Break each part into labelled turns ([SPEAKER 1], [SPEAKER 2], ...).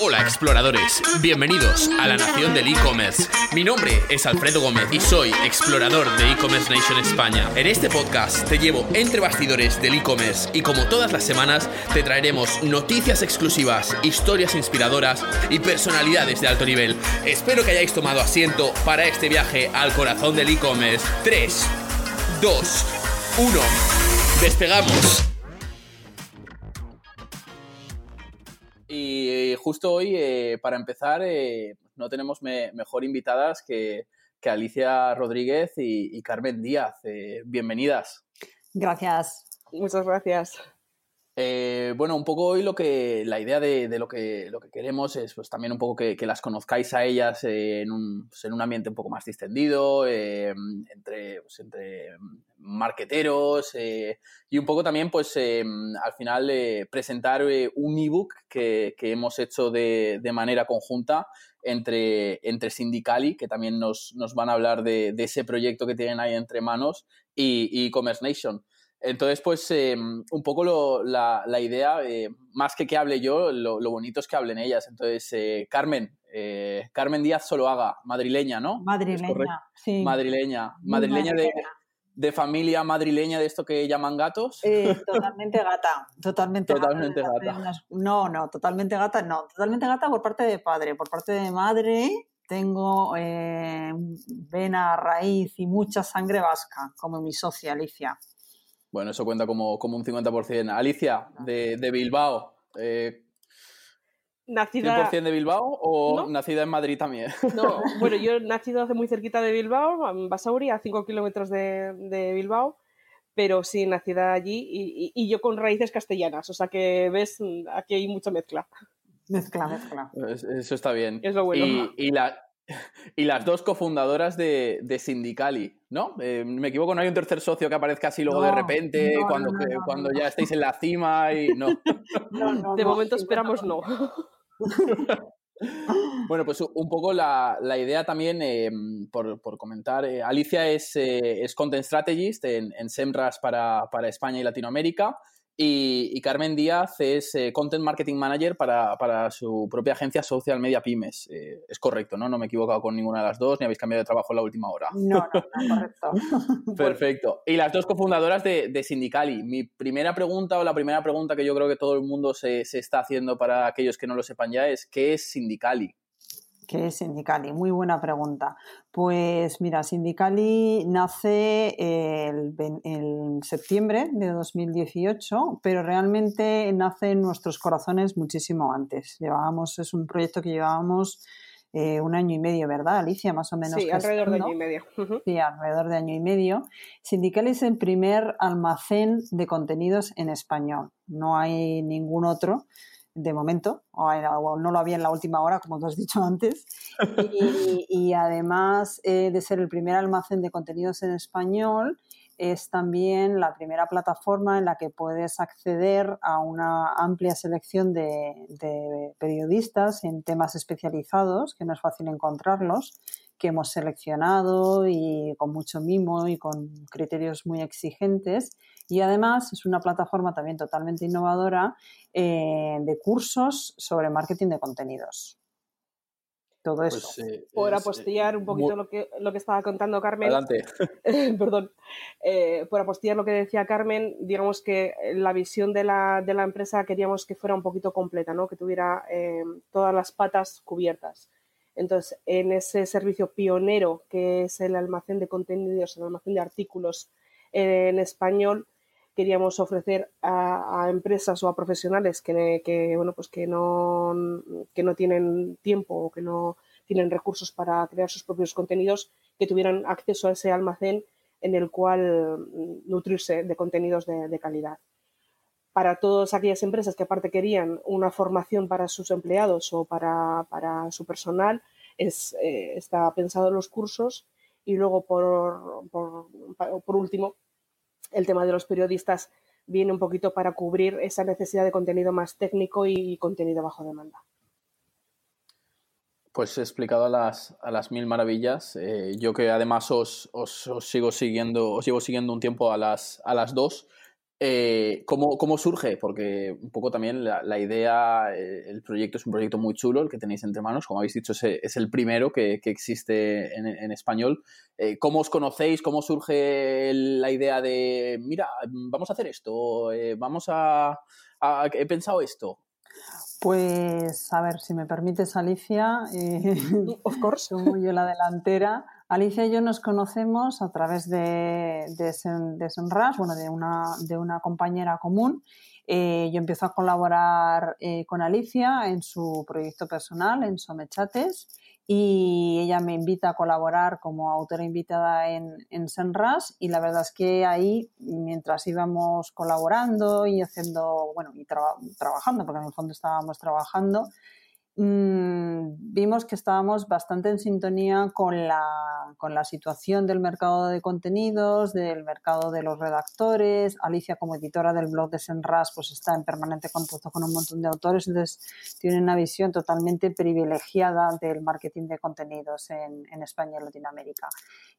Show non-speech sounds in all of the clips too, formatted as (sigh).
[SPEAKER 1] Hola exploradores, bienvenidos a la nación del e-commerce. Mi nombre es Alfredo Gómez y soy explorador de e-commerce Nation España. En este podcast te llevo entre bastidores del e-commerce y como todas las semanas te traeremos noticias exclusivas, historias inspiradoras y personalidades de alto nivel. Espero que hayáis tomado asiento para este viaje al corazón del e-commerce. 3, 2, 1. Despegamos. Y justo hoy, eh, para empezar, eh, no tenemos mejor invitadas que, Alicia Rodríguez y, Carmen Díaz. Eh, bienvenidas.
[SPEAKER 2] Gracias.
[SPEAKER 3] Muchas gracias.
[SPEAKER 1] Eh, bueno, un poco hoy lo que la idea de, lo, que, lo que queremos es pues también un poco que, las conozcáis a ellas en, un, pues, en, un, ambiente un poco más distendido, eh, entre, pues, entre marqueteros eh, y un poco también pues al final presentar un ebook que, que hemos hecho de, de, manera conjunta entre, entre Sindicali, que también nos, nos van a hablar de, ese proyecto que tienen ahí entre manos, y, y Commerce Nation. Entonces, pues em, un poco la, idea, eh, más que que hable yo, lo, bonito es que hablen ellas. Entonces, eh, Carmen, eh, Carmen Díaz solo haga, madrileña, ¿no?
[SPEAKER 2] Madrileña, sí.
[SPEAKER 1] Madrileña, madrileña de, familia madrileña de esto que llaman gatos.
[SPEAKER 2] totalmente gata, totalmente,
[SPEAKER 1] totalmente gata.
[SPEAKER 2] No, no, totalmente gata, no, totalmente gata por parte de padre, por parte de madre tengo vena, raíz y mucha sangre vasca, como mi socia Alicia.
[SPEAKER 1] Bueno, eso cuenta como, como un 50%. Alicia, de, de Bilbao. Eh,
[SPEAKER 3] nacida...
[SPEAKER 1] ¿100% de Bilbao o nacida en Madrid también? (laughs)
[SPEAKER 3] No, bueno, yo he nacido hace muy cerquita de Bilbao, en Basauri, a 5 kilómetros de, de, Bilbao, pero sí, nacida allí y, y, yo con raíces castellanas, o sea que ves, aquí hay mucha mezcla.
[SPEAKER 2] Mezcla, mezcla.
[SPEAKER 1] Eso está bien.
[SPEAKER 3] Es lo bueno.
[SPEAKER 1] Y, y la, y las dos cofundadoras de, de Sindicali, ¿no? Eh, me equivoco, no hay un tercer socio que aparezca así luego de repente, cuando, cuando ya estéis en la cima y no. (laughs)
[SPEAKER 3] de momento esperamos no. (laughs)
[SPEAKER 1] Bueno, pues un poco la, la idea también, eh, por, por, comentar, eh, Alicia es, es, Content Strategist en, en SEMRAS para, para, España y Latinoamérica y, Carmen Díaz es eh, Content Marketing Manager para, su propia agencia Social Media Pymes. Eh, es correcto, ¿no? No me he equivocado con ninguna de las dos, ni habéis cambiado de trabajo en la última hora.
[SPEAKER 2] No, no, no correcto. (laughs)
[SPEAKER 1] Perfecto. Y las dos cofundadoras de, de, Sindicali. Mi primera pregunta o la primera pregunta que yo creo que todo el mundo se, se está haciendo para aquellos que no lo sepan ya es ¿qué es Sindicali?
[SPEAKER 2] ¿Qué es Sindicali? Muy buena pregunta. Pues mira, Sindicali nace en septiembre de 2018, pero realmente nace en nuestros corazones muchísimo antes. Llevábamos, es un proyecto que llevábamos eh, un año y medio, ¿verdad, Alicia? Más o menos.
[SPEAKER 3] Sí, alrededor de año y medio.
[SPEAKER 2] Sí, alrededor de año y medio. Sindicali es el primer almacén de contenidos en español. No hay ningún otro de momento, o, no lo había en la última hora, como tú has dicho antes. (laughs) Y, además eh, de ser el primer almacén de contenidos en español, es también la primera plataforma en la que puedes acceder a una amplia selección de, periodistas en temas especializados, que no es fácil encontrarlos, que hemos seleccionado y con mucho mimo y con criterios muy exigentes y además es una plataforma también totalmente innovadora eh, de cursos sobre marketing de contenidos. Todo pues, eso.
[SPEAKER 3] Eh, por apostillar un poquito lo, que, lo que estaba contando Carmen.
[SPEAKER 1] Adelante. (laughs)
[SPEAKER 3] Perdón. Eh, por apostillar lo que decía Carmen, digamos que la visión de la, de la empresa queríamos que fuera un poquito completa, ¿no? que tuviera todas las patas cubiertas. Entonces, en ese servicio pionero que es el almacén de contenidos, el almacén de artículos en español, queríamos ofrecer a, empresas o a profesionales que, bueno, pues que, no, que no tienen tiempo o que no tienen recursos para crear sus propios contenidos, que tuvieran acceso a ese almacén en el cual nutrirse de contenidos de, calidad. Para todas aquellas empresas que aparte querían una formación para sus empleados o para, su personal, es, eh, está pensado en los cursos y luego por, por último el tema de los periodistas viene un poquito para cubrir esa necesidad de contenido más técnico y contenido bajo demanda.
[SPEAKER 1] Pues he explicado a las, a las mil maravillas. Eh, yo que además os, os, sigo siguiendo, os llevo siguiendo un tiempo a las, a las dos. Eh, ¿cómo, ¿cómo, surge? Porque un poco también la, idea, eh, el proyecto es un proyecto muy chulo, el que tenéis entre manos, como habéis dicho, es, es el primero que, que existe en, en español. Eh, ¿Cómo os conocéis? ¿Cómo surge la idea de, mira, vamos a hacer esto, vamos a, a, he pensado esto?
[SPEAKER 2] Pues, a ver, si me permites, Alicia,
[SPEAKER 3] of course. (laughs)
[SPEAKER 2] soy yo la delantera. Alicia y yo nos conocemos a través de, de, bueno, de una, de una compañera común. Eh, yo empiezo a colaborar eh, con Alicia en su proyecto personal, en Somechates, y ella me invita a colaborar como autora invitada en, en Senras y la verdad es que ahí, mientras íbamos colaborando y haciendo, bueno, y trabajando, porque en el fondo estábamos trabajando, Mm, vimos que estábamos bastante en sintonía con la, con la situación del mercado de contenidos, del mercado de los redactores. Alicia, como editora del blog de Senras, pues está en permanente contacto con un montón de autores, entonces tiene una visión totalmente privilegiada del marketing de contenidos en, en España y Latinoamérica.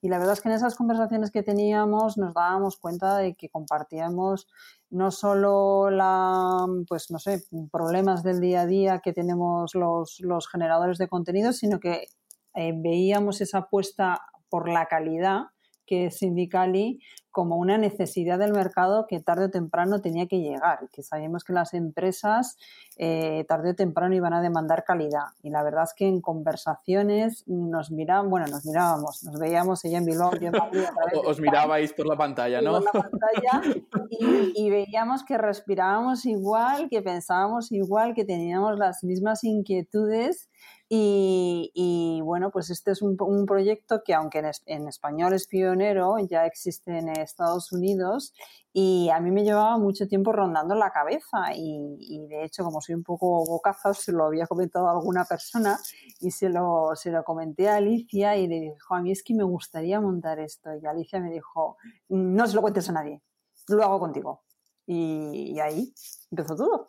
[SPEAKER 2] Y la verdad es que en esas conversaciones que teníamos nos dábamos cuenta de que compartíamos no solo la, pues no sé, problemas del día a día que tenemos los, los generadores de contenidos, sino que eh, veíamos esa apuesta por la calidad que Sindicali como una necesidad del mercado que tarde o temprano tenía que llegar, que sabíamos que las empresas eh, tarde o temprano iban a demandar calidad. Y la verdad es que en conversaciones nos miraban, bueno, nos mirábamos, nos veíamos ella en Bilbao, yo en Madrid. (laughs)
[SPEAKER 1] Os mirabais por la pantalla, ¿no?
[SPEAKER 2] Por la pantalla y, y veíamos que respirábamos igual, que pensábamos igual, que teníamos las mismas inquietudes y, bueno, pues este es un, proyecto que aunque en, español es pionero, ya existe en Estados Unidos y a mí me llevaba mucho tiempo rondando la cabeza y, de hecho como soy un poco bocazo se lo había comentado a alguna persona y se lo, se lo comenté a Alicia y le dijo, a mí es que me gustaría montar esto y Alicia me dijo, no se lo cuentes a nadie, lo hago contigo. y ahí empezó todo.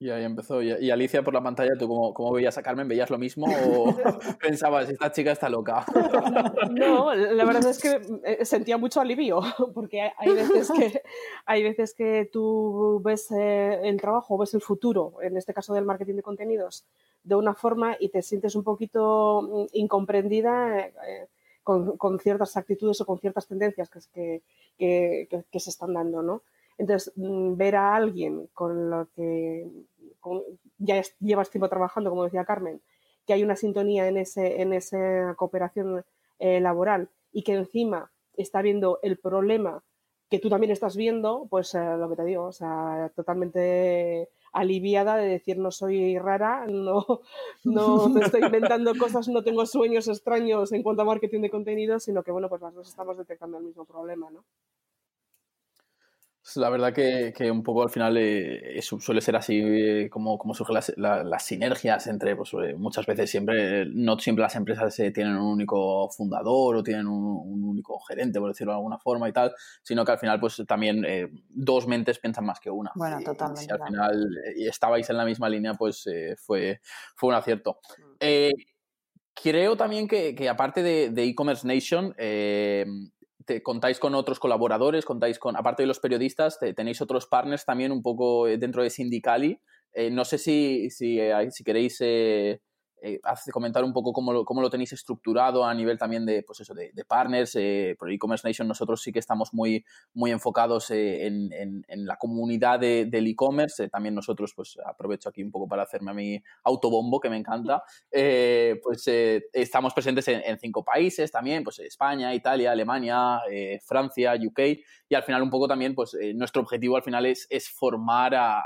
[SPEAKER 1] Y ahí empezó. Y Alicia por la pantalla, ¿tú cómo, cómo veías a Carmen? ¿Veías lo mismo o (laughs) (laughs) pensabas, esta chica está loca? (laughs)
[SPEAKER 3] No, la verdad es que eh, sentía mucho alivio, porque hay veces que, hay veces que tú ves eh, el trabajo, ves el futuro, en este caso del marketing de contenidos, de una forma y te sientes un poquito mm, incomprendida eh, con, con, ciertas actitudes o con ciertas tendencias que, que, que, que se están dando, ¿no? Entonces, mm, ver a alguien con lo que ya llevas tiempo trabajando, como decía Carmen, que hay una sintonía en, ese, en esa cooperación eh, laboral y que encima está viendo el problema que tú también estás viendo, pues eh, lo que te digo, o sea, totalmente aliviada de decir no soy rara, no, (laughs) no, estoy inventando (laughs) cosas, no tengo sueños extraños en cuanto a marketing de contenido, sino que bueno, pues las dos estamos detectando el mismo problema, ¿no?
[SPEAKER 1] La verdad que, que, un poco al final eh, suele ser así eh, como, como surgen las, las, sinergias entre, pues eh, muchas veces siempre, no siempre las empresas tienen un único fundador o tienen un, único gerente, por decirlo de alguna forma y tal, sino que al final pues también dos mentes piensan más que una.
[SPEAKER 2] Bueno, totalmente.
[SPEAKER 1] Si al final estabais en la misma línea, pues fue, fue un acierto. Mm. creo también que, que aparte de e-commerce Nation, contáis con otros colaboradores, contáis con, aparte de los periodistas, tenéis otros partners también un poco eh, dentro de Sindicali. Eh, no sé si, si, eh, queréis hace comentar un poco cómo lo, cómo lo, tenéis estructurado a nivel también de, pues eso, de, partners. Eh, por e-commerce nation nosotros sí que estamos muy, muy enfocados eh, en, en, la comunidad del e-commerce. también nosotros, pues aprovecho aquí un poco para hacerme a mi autobombo, que me encanta. pues estamos presentes en, cinco países también, pues España, Italia, Alemania, Francia, UK. Y al final un poco también, pues nuestro objetivo al final es, es formar a,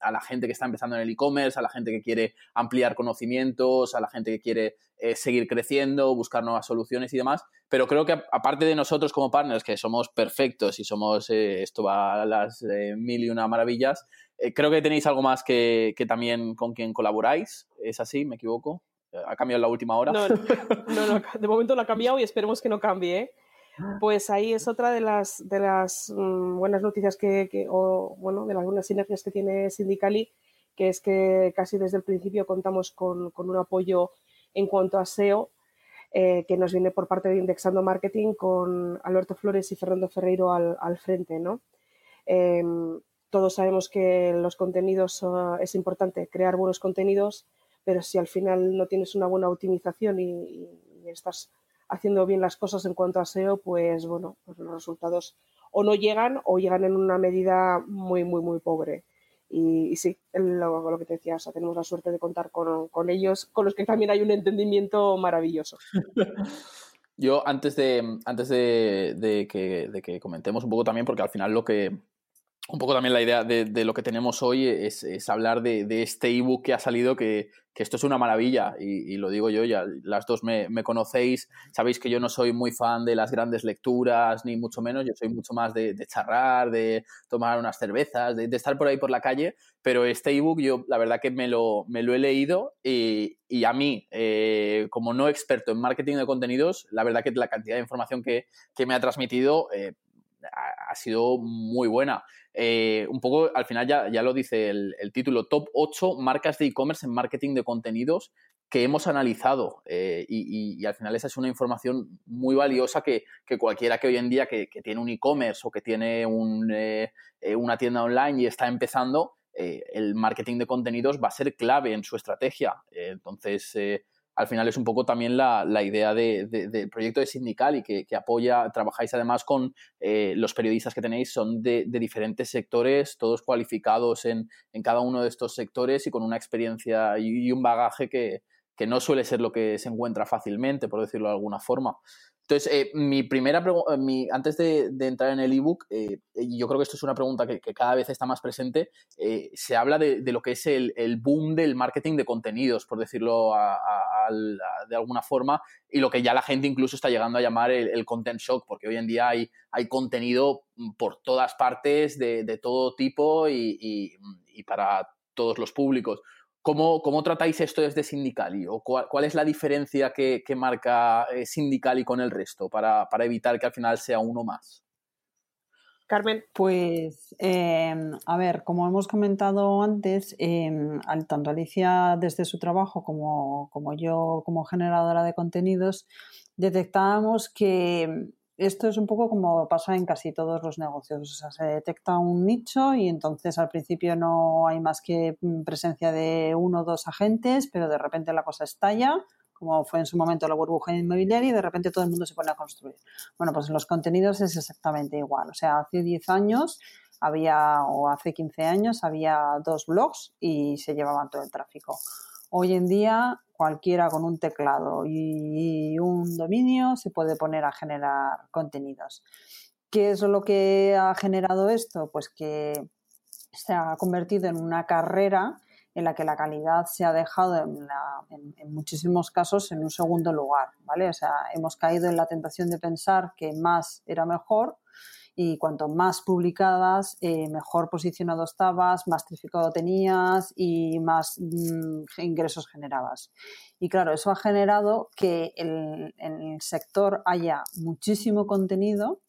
[SPEAKER 1] a la gente que está empezando en el e-commerce, a la gente que quiere ampliar conocimiento a la gente que quiere eh, seguir creciendo, buscar nuevas soluciones y demás. Pero creo que aparte de nosotros como partners, que somos perfectos y somos, eh, esto va a las eh, mil y una maravillas, creo que tenéis algo más que, también con quien colaboráis. ¿Es así? ¿Me equivoco? ¿Ha cambiado en la última hora?
[SPEAKER 3] No, (laughs) no, de momento lo ha cambiado y esperemos que no cambie. Pues ahí es otra de las, de las mm, buenas noticias que, o bueno, de las buenas sinergias que tiene Sindicali, que es que casi desde el principio contamos con, un apoyo en cuanto a SEO, eh, que nos viene por parte de Indexando Marketing con Alberto Flores y Fernando Ferreiro al, frente, ¿no? Em, todos sabemos que los contenidos ah, es importante crear buenos contenidos, pero si al final no tienes una buena optimización y, estás haciendo bien las cosas en cuanto a SEO, pues bueno, pues los resultados o no llegan o llegan en una medida muy, muy, muy pobre. Y, sí, lo, que te decía, tenemos la suerte de contar con, ellos, con los que también hay un entendimiento maravilloso. (laughs)
[SPEAKER 1] Yo antes de, antes de, que, de que comentemos un poco también, porque al final lo que, un poco también la idea de, lo que tenemos hoy es, hablar de, este ebook que ha salido, que, esto es una maravilla, y, lo digo yo, ya las dos me, conocéis, sabéis que yo no soy muy fan de las grandes lecturas, ni mucho menos, yo soy mucho más de, charrar, de tomar unas cervezas, de, estar por ahí por la calle, pero este ebook yo la verdad que me lo, me lo he leído y, a mí, eh, como no experto en marketing de contenidos, la verdad que la cantidad de información que, me ha transmitido... Eh, ha, sido muy buena. Eh, un poco, al final ya, ya lo dice el, título, top 8 marcas de e-commerce en marketing de contenidos que hemos analizado eh, y, al final esa es una información muy valiosa que, cualquiera que hoy en día que, tiene un e-commerce o que tiene un, eh, una tienda online y está empezando, el marketing de contenidos va a ser clave en su estrategia. entonces, al final es un poco también la, idea del proyecto de sindical y que, apoya, trabajáis además con eh, los periodistas que tenéis, son de, diferentes sectores, todos cualificados en, cada uno de estos sectores y con una experiencia y, un bagaje que, que, no suele ser lo que se encuentra fácilmente, por decirlo de alguna forma. Entonces, eh, mi primera pregunta, eh, antes de, entrar en el ebook, eh, yo creo que esto es una pregunta que, cada vez está más presente, se habla de, lo que es el, boom del marketing de contenidos, por decirlo de alguna forma, y lo que ya la gente incluso está llegando a llamar el, content shock, porque hoy en día hay, hay contenido por todas partes, de, todo tipo y para todos los públicos. ¿Cómo, tratáis esto desde Sindicali? ¿O cuál, es la diferencia que, marca eh, Sindicali con el resto para, evitar que al final sea uno más?
[SPEAKER 3] Carmen.
[SPEAKER 2] Pues, em, a ver, como hemos comentado antes, em, tanto Alicia desde su trabajo como, como yo como generadora de contenidos, detectábamos que esto es un poco como pasa en casi todos los negocios. O sea, se detecta un nicho y entonces al principio no hay más que mm, presencia de uno o dos agentes, pero de repente la cosa estalla, como fue en su momento la burbuja inmobiliaria y de repente todo el mundo se pone a construir. Bueno, pues en los contenidos es exactamente igual. O sea, hace 10 años había, o hace 15 años, había dos blogs y se llevaban todo el tráfico. Hoy en día cualquiera con un teclado y un dominio se puede poner a generar contenidos. ¿Qué es lo que ha generado esto? Pues que se ha convertido en una carrera en la que la calidad se ha dejado en, muchísimos casos en un segundo lugar, ¿vale? O sea, hemos caído en la tentación de pensar que más era mejor y cuanto más publicadas, eh, mejor posicionado estabas, más traficado tenías y más mm, ingresos generabas. Y claro, eso ha generado que en el sector haya muchísimo contenido,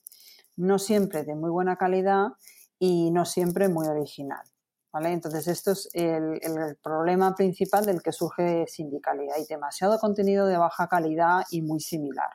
[SPEAKER 2] no siempre de muy buena calidad y no siempre muy original. ¿Vale? Entonces, esto es el, el, problema principal del que surge sindicalidad. Hay demasiado contenido de baja calidad y muy similar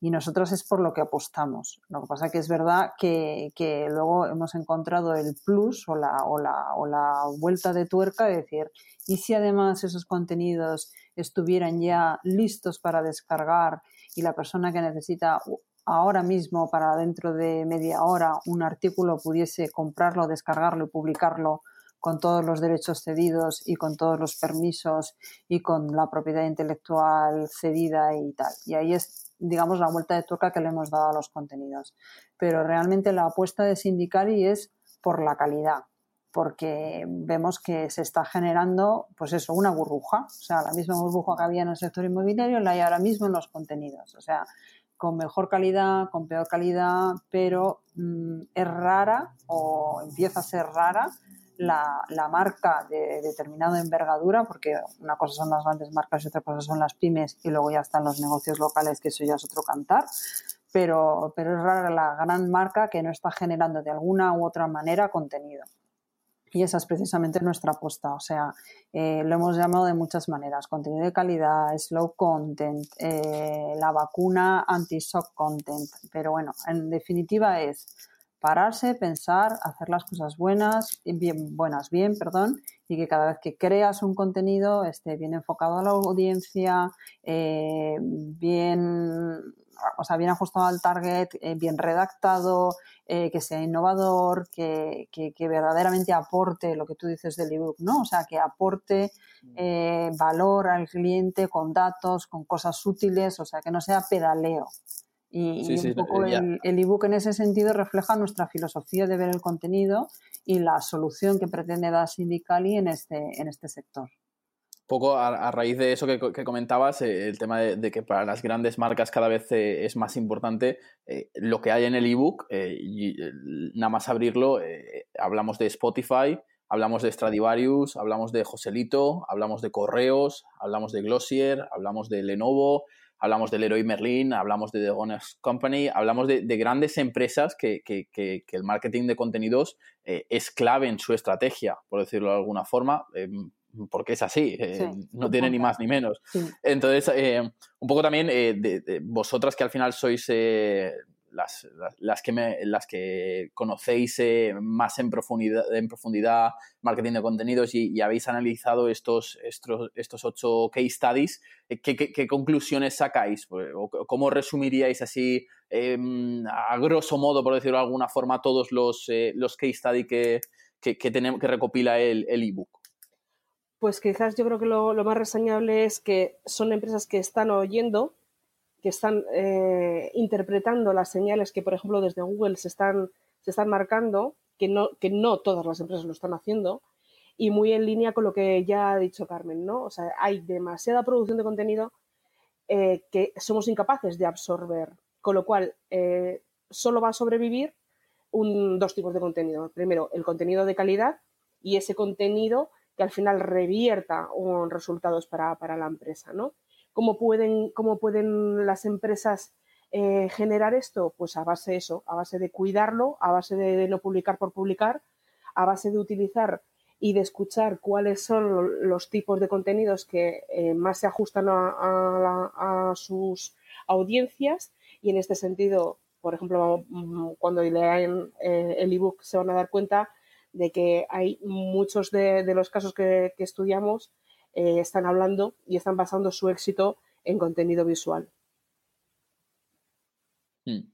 [SPEAKER 2] y nosotros es por lo que apostamos. Lo que pasa que es verdad que, luego hemos encontrado el plus o la, o, la, o la vuelta de tuerca de decir, ¿y si además esos contenidos estuvieran ya listos para descargar y la persona que necesita ahora mismo para dentro de media hora un artículo pudiese comprarlo, descargarlo y publicarlo con todos los derechos cedidos y con todos los permisos y con la propiedad intelectual cedida y tal. Y ahí es digamos, la vuelta de tuerca que le hemos dado a los contenidos. Pero realmente la apuesta de Sindicali es por la calidad, porque vemos que se está generando, pues eso, una burbuja. O sea, la misma burbuja que había en el sector inmobiliario la hay ahora mismo en los contenidos. O sea, con mejor calidad, con peor calidad, pero mm, es rara o empieza a ser rara la, marca de determinada envergadura, porque una cosa son las grandes marcas y otra cosa son las pymes y luego ya están los negocios locales, que eso ya es otro cantar. Pero, pero es rara la gran marca que no está generando de alguna u otra manera contenido. Y esa es precisamente nuestra apuesta. O sea, eh, lo hemos llamado de muchas maneras. Contenido de calidad, slow content, eh, la vacuna anti-shock content. Pero bueno, en definitiva es pararse, pensar, hacer las cosas buenas, bien, buenas, bien, perdón, y que cada vez que creas un contenido esté bien enfocado a la audiencia, eh, bien, o sea, bien ajustado al target, eh, bien redactado, eh, que sea innovador, que, que, verdaderamente aporte lo que tú dices del ebook, ¿no? O sea, que aporte mm. valor al cliente con datos, con cosas útiles, o sea, que no sea pedaleo. Y, un poco el, ebook en ese sentido refleja nuestra filosofía de ver el contenido y la solución que pretende dar Sindicali en este, en este sector.
[SPEAKER 1] Un poco a, raíz de eso que, comentabas, eh, el tema de, que para las grandes marcas cada vez eh, es más importante eh, lo que hay en el ebook. y nada más abrirlo, hablamos de Spotify, hablamos de Stradivarius, hablamos de Joselito, hablamos de Correos, hablamos de Glossier, hablamos de Lenovo, hablamos del Leroy Merlin, hablamos de The Honest Company, hablamos de, grandes empresas que, el marketing de contenidos eh, es clave en su estrategia, por decirlo de alguna forma. Em, porque es así, eh, no tiene ni más ni menos. Entonces, eh, un poco también de, vosotras que al final sois las, las, que, me, las que conocéis eh, más en profundidad, en profundidad marketing de contenidos y, habéis analizado estos, estos, estos ocho case studies, eh, ¿qué, conclusiones sacáis? Pues, ¿O ¿Cómo resumiríais así, em, a grosso modo, por decirlo de alguna forma, todos los, eh, los case studies que, que, tenemos, que recopila el ebook?
[SPEAKER 3] pues quizás yo creo que lo, lo más reseñable es que son empresas que están oyendo que están eh, interpretando las señales que, por ejemplo, desde Google se están, se están marcando, que no, que no todas las empresas lo están haciendo, y muy en línea con lo que ya ha dicho Carmen, ¿no? O sea, hay demasiada producción de contenido eh, que somos incapaces de absorber, con lo cual eh, solo va a sobrevivir un, dos tipos de contenido. Primero, el contenido de calidad y ese contenido que al final revierta un resultados para, para la empresa, ¿no? ¿Cómo pueden, cómo pueden las empresas eh, generar esto? Pues a base de eso, a base de cuidarlo, a base de, no publicar por publicar, a base de utilizar y de escuchar cuáles son los tipos de contenidos que eh, más se ajustan a, sus audiencias y en este sentido, por ejemplo, cuando lean eh, el ebook se van a dar cuenta de que hay muchos de, los casos que estudiamos eh, están hablando y están basando su éxito en contenido visual.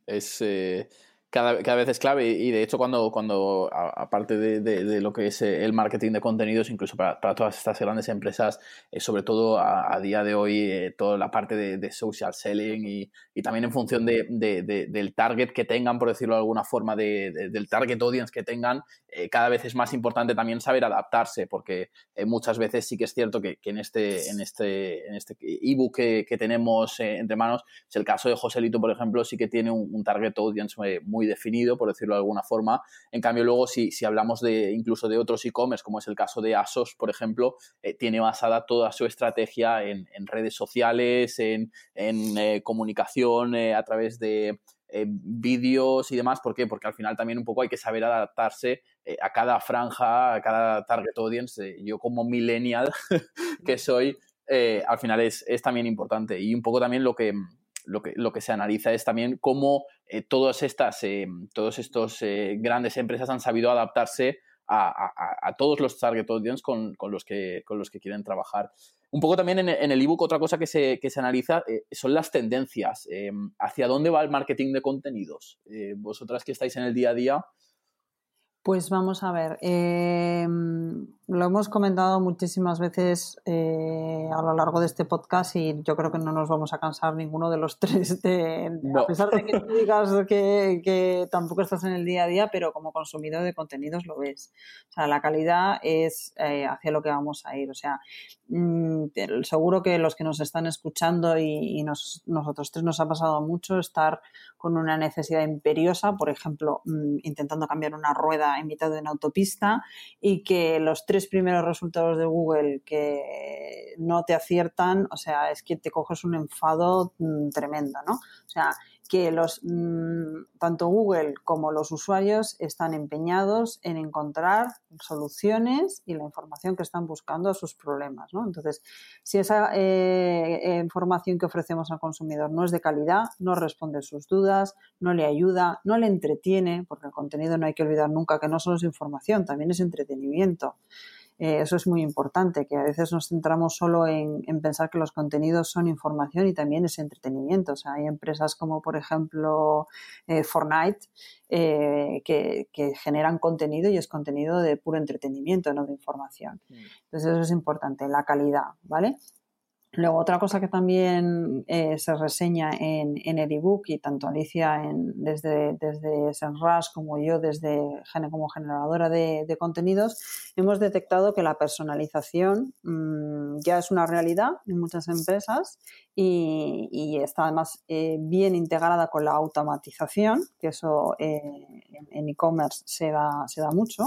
[SPEAKER 1] Es, eh, cada, vez es clave. Y de hecho cuando, cuando aparte de, lo que es eh, el marketing de contenidos, incluso para, todas estas grandes empresas, eh, sobre todo a, día de hoy, eh, toda la parte de, social selling y, también en función del target que tengan, por decirlo de alguna forma, del target audience que tengan, cada vez es más importante también saber adaptarse, porque muchas veces sí que es cierto que, en este en este en este ebook que, que tenemos entre manos, es el caso de Joselito, por ejemplo, sí que tiene un, un target audience muy definido, por decirlo de alguna forma. En cambio, luego, si, si hablamos de incluso de otros e-commerce, como es el caso de ASOS, por ejemplo, eh, tiene basada toda su estrategia en, redes sociales, en, eh, comunicación eh, a través de vídeos y demás. ¿Por qué? Porque al final también un poco hay que saber adaptarse a cada franja, a cada target audience. yo como millennial (laughs) que soy, al final es, es, también importante. Y un poco también lo que, lo que, lo que se analiza es también cómo eh, todas estas, eh, todos estos eh, grandes empresas han sabido adaptarse a, todos los target audience con, los que, con los que quieren trabajar. Un poco también en, el ebook, otra cosa que se, que se analiza son las tendencias. ¿Hacia dónde va el marketing de contenidos? vosotras que estáis en el día a día,
[SPEAKER 2] pues vamos a ver, em, lo hemos comentado muchísimas veces eh, a lo largo de este podcast y yo creo que no nos vamos a cansar ninguno de los (laughs) tres, de, a pesar de que tú digas que, tampoco estás en el día a día, pero como consumidor de contenidos lo ves. O sea, la calidad es eh, hacia lo que vamos a ir. O sea, mm, seguro que los que nos están escuchando y, nosotros tres nos ha pasado mucho estar con una necesidad imperiosa, por ejemplo, mm, intentando cambiar una rueda en mitad de una autopista y que los tres primeros resultados de Google que no te aciertan, o sea, es que te coges un enfado mm, tremendo, ¿no? O sea, que los mm, tanto Google como los usuarios están empeñados en encontrar soluciones y la información que están buscando a sus problemas. Entonces, si esa eh, información que ofrecemos al consumidor no es de calidad, no responde a sus dudas, no le ayuda, no le entretiene, porque el contenido no hay que olvidar nunca que no solo es información, también es entretenimiento. Eh, eso es muy importante, que a veces nos centramos solo en, pensar que los contenidos son información y también es entretenimiento. O sea, hay empresas como, por ejemplo, eh, Fortnite, eh, que, generan contenido y es contenido de puro entretenimiento, no de información. Mm. Entonces, eso es importante, la calidad, ¿vale? Luego, otra cosa que también eh, se reseña en, en, el ebook y tanto Alicia en, desde, desde Senras como yo desde como generadora de, contenidos, hemos detectado que la personalización mm, ya es una realidad en muchas empresas y, está además eh, bien integrada con la automatización, que eso eh, en e-commerce se, da, se da mucho,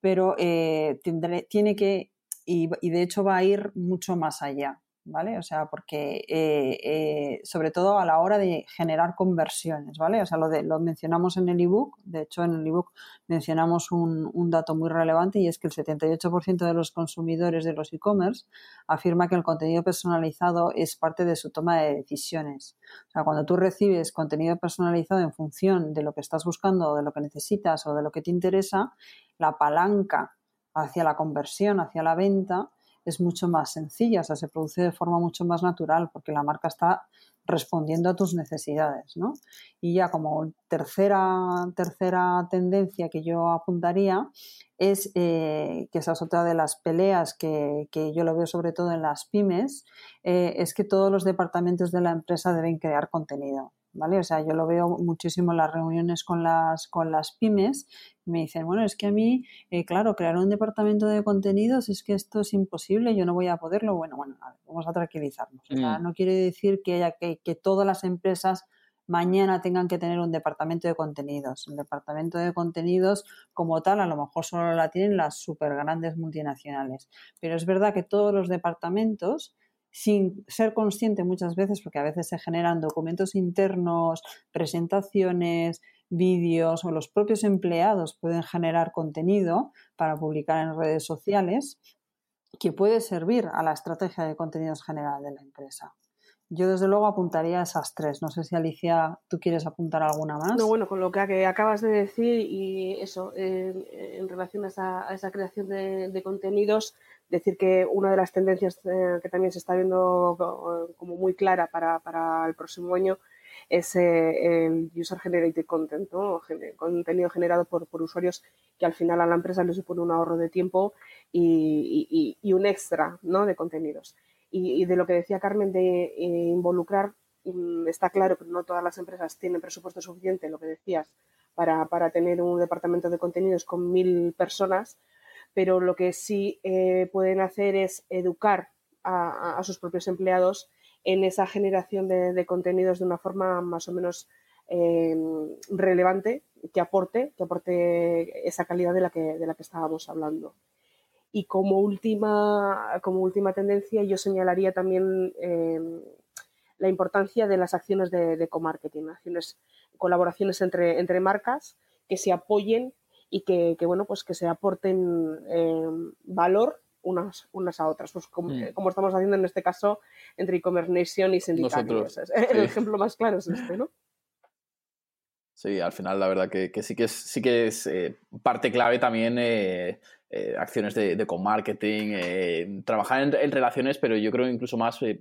[SPEAKER 2] pero tiene que, y de hecho va a ir mucho más allá. ¿Vale? O sea, porque eh, eh, sobre todo a la hora de generar conversiones, ¿vale? O sea, lo, de, lo mencionamos en el ebook, de hecho en el ebook mencionamos un, un dato muy relevante y es que el 78% de los consumidores de los e-commerce afirma que el contenido personalizado es parte de su toma de decisiones. O sea, cuando tú recibes contenido personalizado en función de lo que estás buscando o de lo que necesitas o de lo que te interesa, la palanca hacia la conversión, hacia la venta, es mucho más sencilla, o sea, se produce de forma mucho más natural porque la marca está respondiendo a tus necesidades, ¿no? Y ya como tercera, tercera tendencia que yo apuntaría es eh, que esa es otra de las peleas que, yo lo veo sobre todo en las pymes, eh, es que todos los departamentos de la empresa deben crear contenido. ¿Vale? O sea, yo lo veo muchísimo en las reuniones con las, con las pymes. Me dicen, bueno, es que a mí, eh, claro, crear un departamento de contenidos es que esto es imposible, yo no voy a poderlo. Bueno, bueno, vamos a tranquilizarnos. O sea, mm. no quiere decir que, haya, que, que todas las empresas mañana tengan que tener un departamento de contenidos. El departamento de contenidos como tal a lo mejor solo la tienen las super grandes multinacionales. Pero es verdad que todos los departamentos sin ser consciente muchas veces, porque a veces se generan documentos internos, presentaciones, vídeos o los propios empleados pueden generar contenido para publicar en redes sociales que puede servir a la estrategia de contenidos general de la empresa. Yo desde luego apuntaría a esas tres. No sé si Alicia, tú quieres apuntar alguna más.
[SPEAKER 3] No, bueno, con lo que acabas de decir y eso, en relación a esa, creación de contenidos, decir que una de las tendencias eh, que también se está viendo como muy clara para, el próximo año es eh, el user generated content, contenido generado por, usuarios que al final a la empresa le supone un ahorro de tiempo y, un extra ¿no? de contenidos. Y, de lo que decía Carmen de eh, involucrar, mm, está claro que no todas las empresas tienen presupuesto suficiente, lo que decías, para, para tener un departamento de contenidos con mil personas, pero lo que sí eh, pueden hacer es educar a, sus propios empleados en esa generación de, contenidos de una forma más o menos eh, relevante, que aporte, que aporte esa calidad de la que, de la que estábamos hablando. Y como última, como última tendencia, yo señalaría también eh, la importancia de las acciones de, de co-marketing, acciones, colaboraciones entre, entre marcas que se apoyen y que, bueno, pues que se aporten eh, valor unas, unas a otras, pues como, mm. como, estamos haciendo en este caso entre e-commerce nation y Syndicate. (laughs) El ejemplo más claro es este, ¿no?
[SPEAKER 1] Sí, al final la verdad que, sí que es, sí que es eh, parte clave también eh, eh, acciones de, de co-marketing, eh, trabajar en, relaciones, pero yo creo incluso más eh,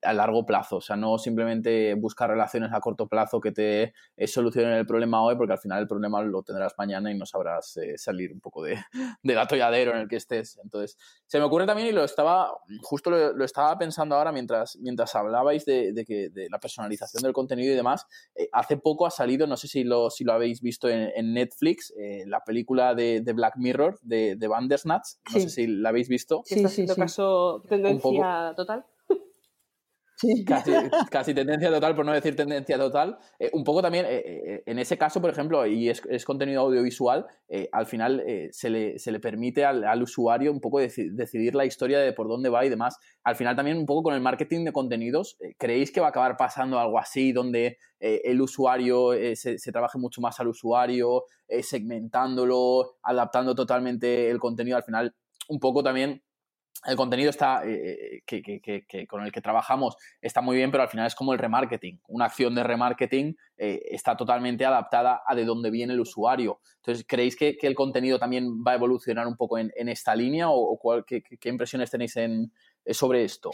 [SPEAKER 1] a largo plazo, o sea, no simplemente buscar relaciones a corto plazo que te solucionen el problema hoy, porque al final el problema lo tendrás mañana y no sabrás salir un poco de, (laughs) del atolladero en el que estés. Entonces, se me ocurre también, y lo estaba, justo lo, estaba pensando ahora mientras, mientras hablabais de, que, de la personalización del contenido y demás, hace poco ha salido, no sé si lo, si lo habéis visto en, Netflix, la película de, de Black Mirror, de de, Bandersnatch. No sé si la habéis visto.
[SPEAKER 3] Sí, está caso tendencia total. (laughs)
[SPEAKER 1] casi, tendencia total, por no decir tendencia total. Eh, un poco también, eh, eh, en ese caso, por ejemplo, y es, contenido audiovisual, al final se le, se, le, permite al, usuario un poco decidir la historia de por dónde va y demás. Al final también un poco con el marketing de contenidos, ¿creéis que va a acabar pasando algo así, donde el usuario se, se, trabaje mucho más al usuario, segmentándolo, adaptando totalmente el contenido? Al final, un poco también el contenido está eh, eh, que, con el que trabajamos está muy bien, pero al final es como el remarketing. Una acción de remarketing eh, está totalmente adaptada a de dónde viene el usuario. Entonces, ¿creéis que, el contenido también va a evolucionar un poco en, esta línea o, qué, impresiones tenéis en, sobre esto?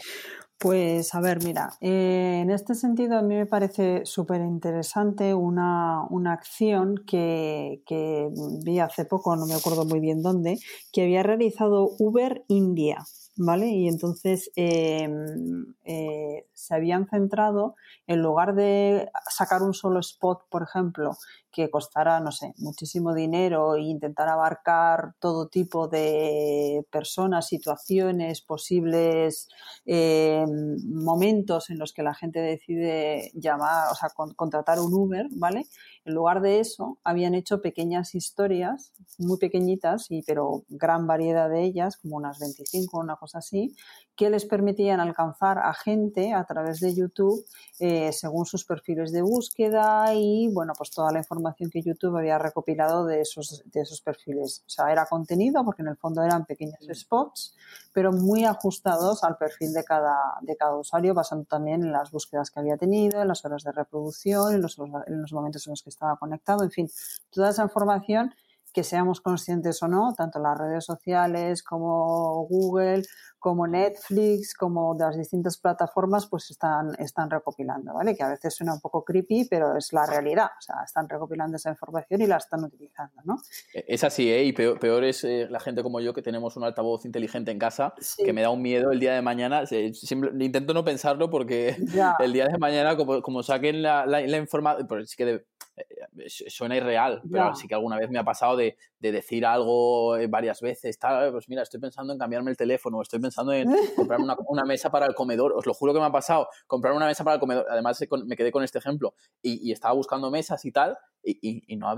[SPEAKER 2] Pues a ver, mira, en este sentido a mí me parece súper interesante una, una, acción que, que vi hace poco, no me acuerdo muy bien dónde, que había realizado Uber India. ¿vale? Y entonces em, eh, se habían centrado, en lugar de sacar un solo spot, por ejemplo, que costara, no sé, muchísimo dinero e intentar abarcar todo tipo de personas, situaciones, posibles em, momentos en los que la gente decide llamar, o sea, contratar un Uber, ¿vale? En lugar de eso, habían hecho pequeñas historias, muy pequeñitas, y, pero gran variedad de ellas, como unas 25, una cosa así, que les permitían alcanzar a gente a través de YouTube eh, según sus perfiles de búsqueda y, bueno, pues toda la información que YouTube había recopilado de esos, de esos perfiles. O sea, era contenido porque en el fondo eran pequeños spots, pero muy ajustados al perfil de cada, de cada usuario, basando también en las búsquedas que había tenido, en las horas de reproducción, en los, en los momentos en los que estaba conectado, en fin, toda esa información que seamos conscientes o no, tanto las redes sociales como Google, como Netflix, como de las distintas plataformas, pues están, están recopilando, ¿vale? Que a veces suena un poco creepy, pero es la realidad. O sea, están recopilando esa información y la están utilizando, ¿no?
[SPEAKER 1] E, es así, ¿eh? Y peor, es eh, la gente como yo que tenemos un altavoz inteligente en casa, que me da un miedo el día de mañana. intento no pensarlo porque (laughs) el día de mañana, como, como saquen la, la, información, pues sí que eh, suena irreal, pero sí que alguna vez me ha pasado de, decir algo eh, varias veces, tal, pues mira, estoy pensando en cambiarme el teléfono, estoy pensando en (laughs) comprar una, mesa para el comedor, os lo juro que me ha pasado, comprar una mesa para el comedor, además me quedé con este ejemplo y, estaba buscando mesas y tal, y, no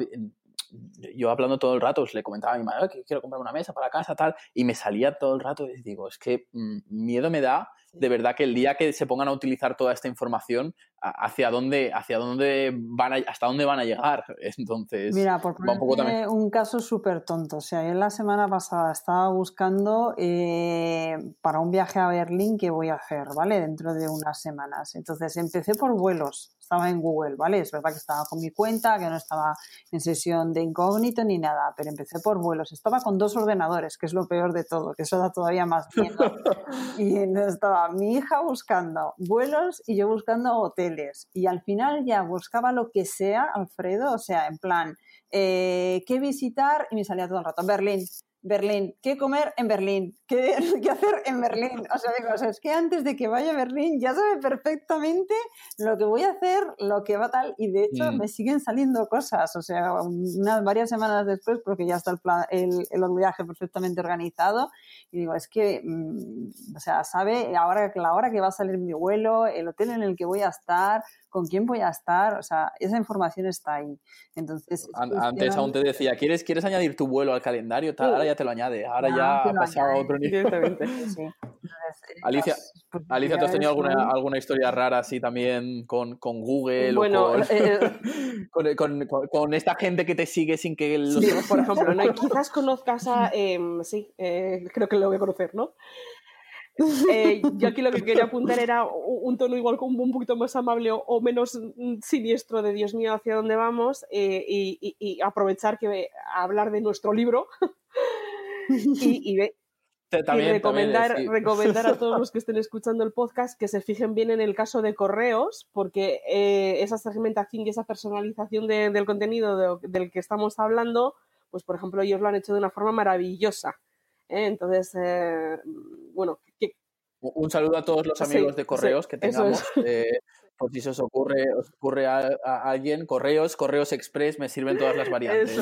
[SPEAKER 1] yo hablando todo el rato, le comentaba a mi madre que quiero comprar una mesa para casa, tal, y me salía todo el rato y digo, es que mm, miedo me da de verdad que el día que se pongan a utilizar toda esta información, hacia dónde, hacia dónde van hasta dónde van a llegar. (laughs) Entonces,
[SPEAKER 2] Mira, por poner un caso súper tonto. O sea, yo la semana pasada estaba buscando eh, para un viaje a Berlín que voy a hacer, ¿vale? Dentro de unas semanas. Entonces empecé por vuelos. Estaba en Google, ¿vale? Es verdad que estaba con mi cuenta, que no estaba en sesión de incógnito ni nada, pero empecé por vuelos. Estaba con dos ordenadores, que es lo peor de todo, que eso da todavía más miedo. (laughs) y no estaba mi hija buscando vuelos y yo buscando hoteles. Y al final ya buscaba lo que sea, Alfredo, o sea, en plan, eh, ¿qué visitar? Y me salía todo el rato, Berlín, Berlín, ¿qué comer en Berlín? ¿Qué, (laughs) ¿Qué, hacer en Berlín? O sea, digo, o sea, es que antes de que vaya a Berlín ya sabe perfectamente lo que voy a hacer, lo que va tal, y de hecho mm. me siguen saliendo cosas, o sea, unas varias semanas después, porque ya está el, plan, el, el viaje perfectamente organizado, y digo, es que, mm, o sea, sabe ahora, la hora que va a salir mi vuelo, el hotel en el que voy a estar, con quién voy a estar, o sea, esa información está ahí. Entonces,
[SPEAKER 1] antes aún te decía, ¿quieres, ¿quieres añadir tu vuelo al calendario? Ahora ya te lo añade, ahora ya ha pasado a otro nivel. (laughs) Alicia, pues, Alicia, ¿tú has tenido alguna, alguna historia rara así también con, con Google bueno, o eh, (laughs) con, con, con, esta gente que te sigue sin que...
[SPEAKER 3] Los... Sí, por ejemplo, ¿no? (laughs) quizás conozcas a... Em, sí, eh, creo que lo voy a conocer, ¿no? Eh, yo aquí lo que quería (laughs) apuntar era un tono igual como un poquito más amable o, menos siniestro de Dios mío hacia dónde vamos eh, y, aprovechar que hablar de nuestro libro (laughs) y, recomendar, recomendar a todos los (laughs) que estén escuchando el podcast que se fijen bien en el caso de correos porque eh, esa segmentación y esa personalización del contenido del que estamos hablando pues por ejemplo ellos lo han hecho de una forma maravillosa. Entonces, bueno,
[SPEAKER 1] Un saludo a todos los amigos de correos que tengamos. Eh, por si se os ocurre, os ocurre a, alguien, correos, correos express, me sirven todas las variantes.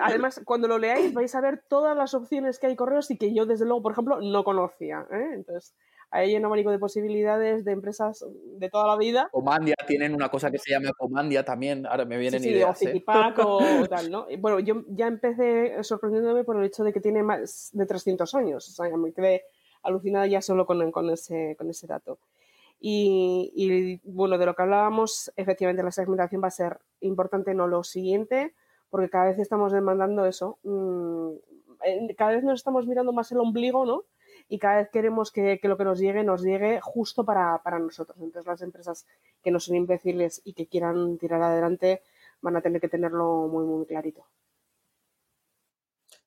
[SPEAKER 3] Además, cuando lo leáis vais a ver todas las opciones que hay correos y que yo, desde luego, por ejemplo, no conocía. ¿eh? Entonces, hay un abanico de posibilidades de empresas de toda la vida.
[SPEAKER 1] Comandia, tienen una cosa que se llama Comandia también, ahora me vienen sí, ideas.
[SPEAKER 3] Sí, o, ¿eh? o (laughs) tal, ¿no? Bueno, yo ya empecé sorprendiéndome por el hecho de que tiene más de 300 años, o sea, me quedé alucinada ya solo con, con, ese, con ese dato. Y, y, bueno, de lo que hablábamos, efectivamente la segmentación va a ser importante, no lo siguiente, porque cada vez estamos demandando eso, mm, cada vez nos estamos mirando más el ombligo, ¿no? Y cada vez queremos que, lo que nos llegue nos llegue justo para, nosotros. Entonces las empresas que no son imbéciles y que quieran tirar adelante van a tener que tenerlo muy, muy clarito.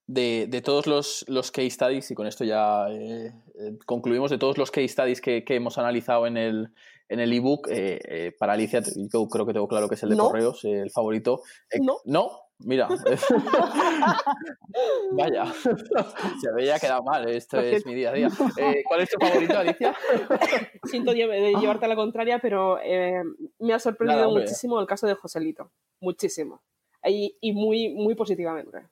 [SPEAKER 1] De, todos los, los, case studies, y con esto ya eh, eh, concluimos, de todos los case studies que, hemos analizado en el en el ebook, eh, para Alicia, yo creo que tengo claro que es el de correos, el favorito.
[SPEAKER 3] no.
[SPEAKER 1] ¿No? Mira. (laughs) Vaya. Se había quedado mal. Esto es mi día a día. Eh, ¿Cuál es tu favorito, Alicia? (laughs)
[SPEAKER 3] Siento llevarte a la contraria, pero eh, me ha sorprendido muchísimo el caso de Joselito. Muchísimo. Y, y muy, muy positivamente.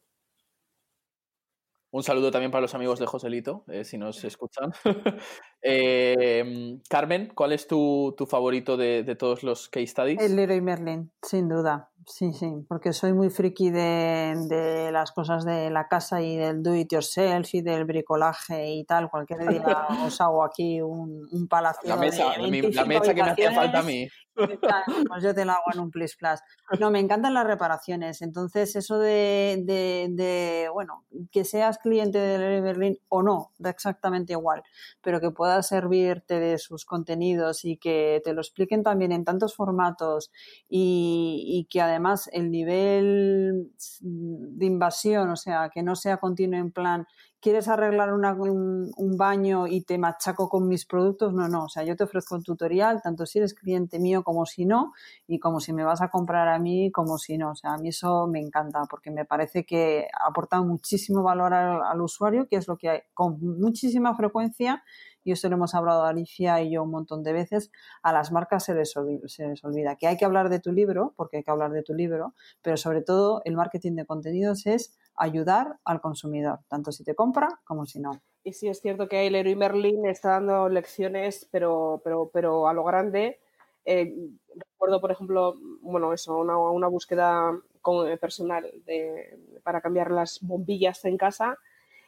[SPEAKER 1] Un saludo también para los amigos de Joselito, eh, si nos escuchan. (laughs) Eh, Carmen, ¿cuál es tu, favorito de, todos los case studies?
[SPEAKER 2] El Leroy Merlin, sin duda. Sí, sí, porque soy muy friki de, las cosas de la casa y del do it yourself y del bricolaje y tal. Cualquier día (laughs) os hago aquí un, un palacio.
[SPEAKER 1] La mesa, la mesa que me hacía falta a mí.
[SPEAKER 2] Pues yo te lo hago en un plus plus. No, me encantan las reparaciones. Entonces, eso de, de, bueno, que seas cliente de Berlin o no, da exactamente igual, pero que puedas servirte de sus contenidos y que te lo expliquen también en tantos formatos y, y que además el nivel de invasión, o sea, que no sea continuo en plan ¿quieres arreglar un, baño y te machaco con mis productos? No, no, o sea, yo te ofrezco un tutorial, tanto si eres cliente mío como si no, y como si me vas a comprar a mí como si no. O sea, a mí eso me encanta porque me parece que aporta muchísimo valor al, usuario, que es lo que hay, con muchísima frecuencia y esto lo hemos hablado Alicia y yo un montón de veces, a las marcas se les, se les olvida que hay que hablar de tu libro, porque hay que hablar de tu libro, pero sobre todo el marketing de contenidos es ayudar al consumidor, tanto si te compra como si no.
[SPEAKER 3] Y sí es cierto que el Leroy Merlin está dando lecciones, pero, pero, pero a lo grande. Eh, recuerdo, por ejemplo, bueno, eso, una, una búsqueda con, eh, personal de, para cambiar las bombillas en casa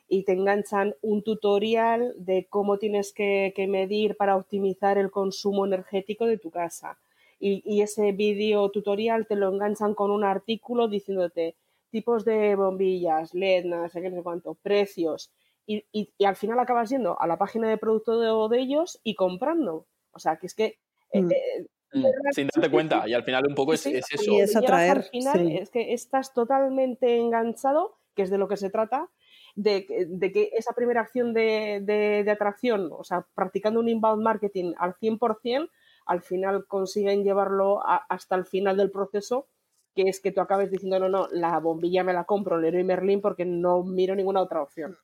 [SPEAKER 3] y te enganchan un tutorial de cómo tienes que, medir para optimizar el consumo energético de tu casa. Y, ese vídeo tutorial te lo enganchan con un artículo diciéndote tipos de bombillas, LED, no sé qué, no sé cuánto, precios. Y, al final acabas yendo a la página de producto de, ellos y comprando. O sea, que es que...
[SPEAKER 1] Eh, mm. Eh, mm. sin darte cuenta, y al final un poco es, es eso.
[SPEAKER 2] Y es atraer.
[SPEAKER 3] Al final es que estás totalmente enganchado, que es de lo que se trata, de, que esa primera acción de, atracción, o sea, practicando un inbound marketing al 100%, al final consiguen llevarlo hasta el final del proceso, que es que tú acabes diciendo, no, no, la bombilla me la compro, Leroy Merlin, porque no miro ninguna otra opción.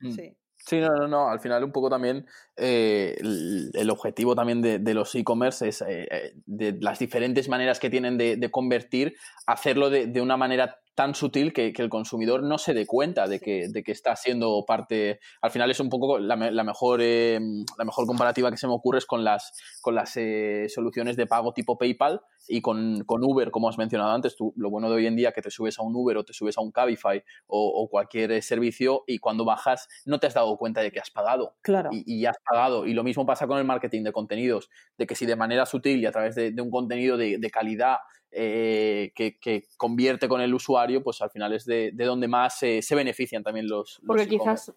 [SPEAKER 1] Mm. Sí. Sí, no, no, no. Al final un poco también eh, el, objetivo también de, los e-commerce es eh, eh, de las diferentes maneras que tienen de, convertir, hacerlo de, de, una manera tan sutil que, el consumidor no se dé cuenta de que, de que, está siendo parte. Al final es un poco la, mejor, eh, la mejor comparativa que se me ocurre es con las, con las eh, soluciones de pago tipo PayPal y con, Uber, como has mencionado antes. Tú, lo bueno de hoy en día que te subes a un Uber o te subes a un Cabify o, cualquier eh, servicio y cuando bajas no te has dado cuenta de que has pagado.
[SPEAKER 2] Claro.
[SPEAKER 1] Y, has pagado. Y lo mismo pasa con el marketing de contenidos, de que si de manera sutil y a través de, un contenido de, de calidad eh, que, convierte con el usuario, pues al final es de, donde más se benefician también los.
[SPEAKER 3] Porque quizás.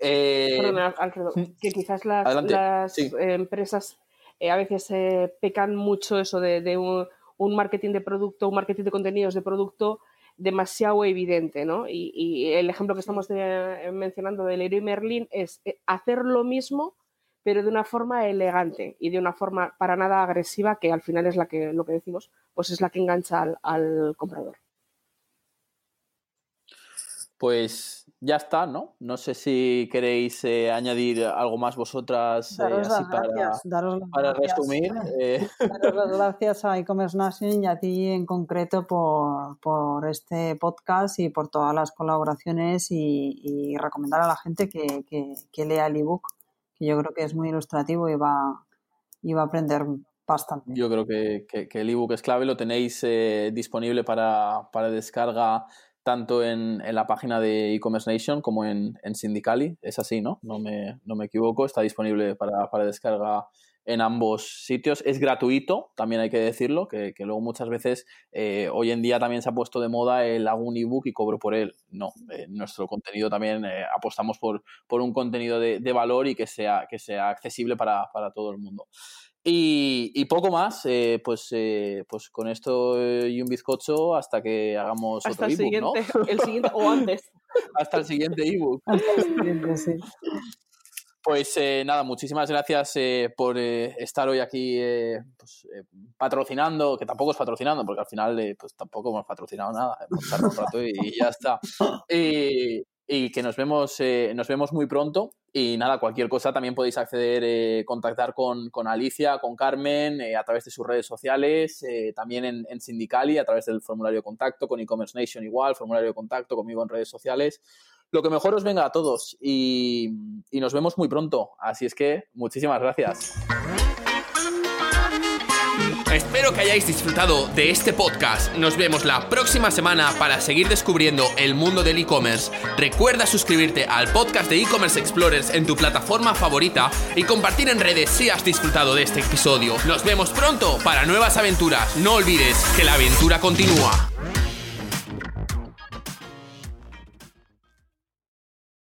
[SPEAKER 3] Eh, Alfredo, que quizás las, empresas eh, a veces pecan mucho eso de, un, marketing de producto, un marketing de contenidos de producto demasiado evidente, ¿no? Y, el ejemplo que estamos mencionando de Leroy Merlin es hacer lo mismo pero de una forma elegante y de una forma para nada agresiva, que al final es la que, lo que decimos, pues es la que engancha al, comprador.
[SPEAKER 1] Pues ya está, ¿no? No sé si queréis eh, añadir algo más vosotras eh, así para, resumir.
[SPEAKER 2] Eh. (laughs) Daros las gracias a e-commerce Nation y a ti en concreto por, este podcast y por todas las colaboraciones y, recomendar a la gente que, lea el ebook, que yo creo que es muy ilustrativo y va, y va a aprender bastante.
[SPEAKER 1] Yo creo que, el ebook es clave, lo tenéis disponible para, para descarga tanto en, la página de e-commerce nation como en, en, Syndicali. Es así, ¿no? No me, no me equivoco. Está disponible para, para, descarga en ambos sitios. Es gratuito, también hay que decirlo, que, que luego muchas veces eh, hoy en día también se ha puesto de moda el hago un ebook y cobro por él. No, eh, nuestro contenido también eh, apostamos por, por un contenido de, de, valor y que sea, que sea accesible para, para todo el mundo. Y, poco más, eh, pues, eh, pues con esto y un bizcocho hasta que hagamos otro
[SPEAKER 3] el
[SPEAKER 1] ebook,
[SPEAKER 3] siguiente, El siguiente o antes. (laughs)
[SPEAKER 1] hasta el siguiente ebook. Pues eh, nada, muchísimas gracias por estar hoy aquí pues, patrocinando, que tampoco es patrocinando, porque al final pues tampoco hemos patrocinado nada, hemos un rato y, y, ya está. (laughs) y que nos vemos, nos vemos muy pronto y nada, cualquier cosa también podéis acceder, eh, contactar con, Alicia, con Carmen, eh, a través de sus redes sociales, eh, también en, en, Sindicali, a través del formulario de contacto, con e-commerce nation igual, formulario de contacto conmigo en redes sociales. Lo que mejor os venga a todos y nos vemos muy pronto. Así es que muchísimas gracias.
[SPEAKER 4] Espero que hayáis disfrutado de este podcast. Nos vemos la próxima semana para seguir descubriendo el mundo del e-commerce. Recuerda suscribirte al podcast de e-commerce explorers en tu plataforma favorita y compartir en redes si has disfrutado de este episodio. Nos vemos pronto para nuevas aventuras. No olvides que la aventura continúa.